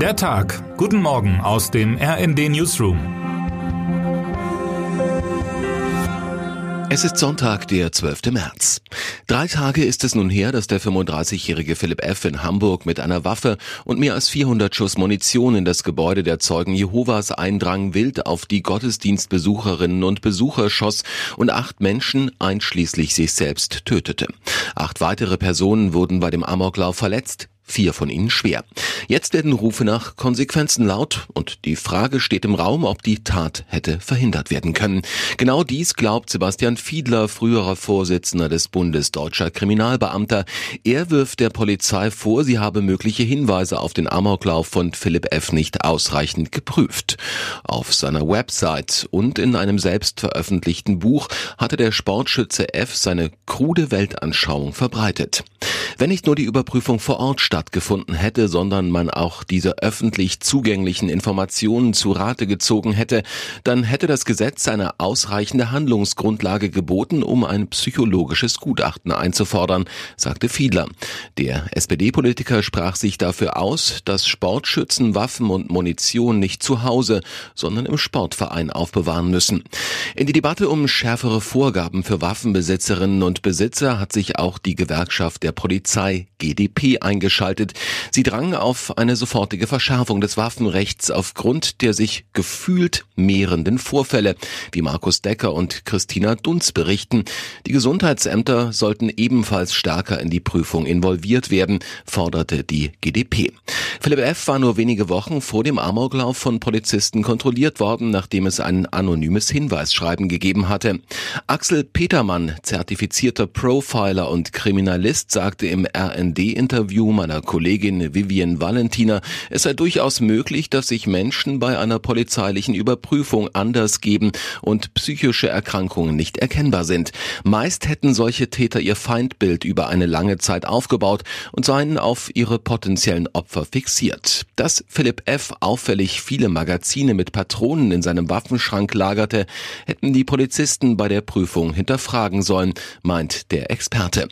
Der Tag. Guten Morgen aus dem RND Newsroom. Es ist Sonntag, der 12. März. Drei Tage ist es nun her, dass der 35-jährige Philipp F. in Hamburg mit einer Waffe und mehr als 400 Schuss Munition in das Gebäude der Zeugen Jehovas eindrang, wild auf die Gottesdienstbesucherinnen und Besucher schoss und acht Menschen, einschließlich sich selbst, tötete. Acht weitere Personen wurden bei dem Amoklauf verletzt, vier von ihnen schwer. Jetzt werden Rufe nach Konsequenzen laut und die Frage steht im Raum, ob die Tat hätte verhindert werden können. Genau dies glaubt Sebastian Fiedler, früherer Vorsitzender des Bundes deutscher Kriminalbeamter. Er wirft der Polizei vor, sie habe mögliche Hinweise auf den Amoklauf von Philipp F. nicht ausreichend geprüft. Auf seiner Website und in einem selbst veröffentlichten Buch hatte der Sportschütze F. seine krude Weltanschauung verbreitet. Wenn nicht nur die Überprüfung vor Ort stattgefunden hätte, sondern man auch diese öffentlich zugänglichen Informationen zu Rate gezogen hätte, dann hätte das Gesetz eine ausreichende Handlungsgrundlage geboten, um ein psychologisches Gutachten einzufordern, sagte Fiedler. Der SPD-Politiker sprach sich dafür aus, dass Sportschützen Waffen und Munition nicht zu Hause, sondern im Sportverein aufbewahren müssen. In die Debatte um schärfere Vorgaben für Waffenbesitzerinnen und Besitzer hat sich auch die Gewerkschaft der Polizei Polizei GDP eingeschaltet. Sie drang auf eine sofortige Verschärfung des Waffenrechts aufgrund der sich gefühlt mehrenden Vorfälle, wie Markus Decker und Christina Dunz berichten. Die Gesundheitsämter sollten ebenfalls stärker in die Prüfung involviert werden, forderte die GDP. Philipp F. war nur wenige Wochen vor dem Amoklauf von Polizisten kontrolliert worden, nachdem es ein anonymes Hinweisschreiben gegeben hatte. Axel Petermann, zertifizierter Profiler und Kriminalist, sagte im RND-Interview meiner Kollegin Vivian Valentina, es sei durchaus möglich, dass sich Menschen bei einer polizeilichen Überprüfung anders geben und psychische Erkrankungen nicht erkennbar sind. Meist hätten solche Täter ihr Feindbild über eine lange Zeit aufgebaut und seien auf ihre potenziellen Opfer fixiert. Dass Philipp F. auffällig viele Magazine mit Patronen in seinem Waffenschrank lagerte, hätten die Polizisten bei der Prüfung hinterfragen sollen, meint der Experte.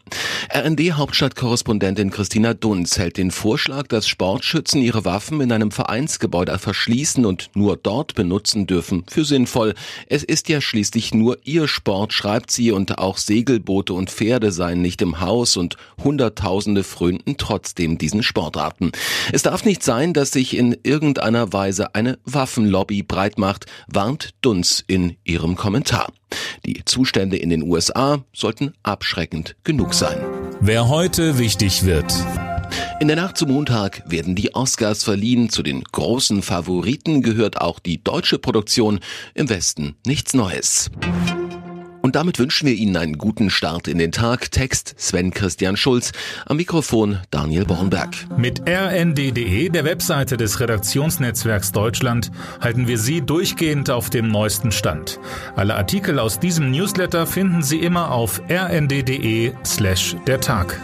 RND-Hauptstadtkorrespondentin Christina Dunz hält den Vorschlag, dass Sportschützen ihre Waffen in einem Vereinsgebäude verschließen und nur dort benutzen dürfen, für sinnvoll. Es ist ja schließlich nur ihr Sport, schreibt sie, und auch Segelboote und Pferde seien nicht im Haus und Hunderttausende frönten trotzdem diesen Sportarten. Es darf nicht sein, dass sich in irgendeiner Weise eine Waffenlobby breitmacht, warnt Dunz in ihrem Kommentar. Die Zustände in den USA sollten abschreckend genug sein. Wer heute wichtig wird. In der Nacht zum Montag werden die Oscars verliehen. Zu den großen Favoriten gehört auch die deutsche Produktion. Im Westen nichts Neues. Und damit wünschen wir Ihnen einen guten Start in den Tag. Text Sven Christian Schulz. Am Mikrofon Daniel Bornberg. Mit rnd.de, der Webseite des Redaktionsnetzwerks Deutschland, halten wir Sie durchgehend auf dem neuesten Stand. Alle Artikel aus diesem Newsletter finden Sie immer auf rnd.de slash der Tag.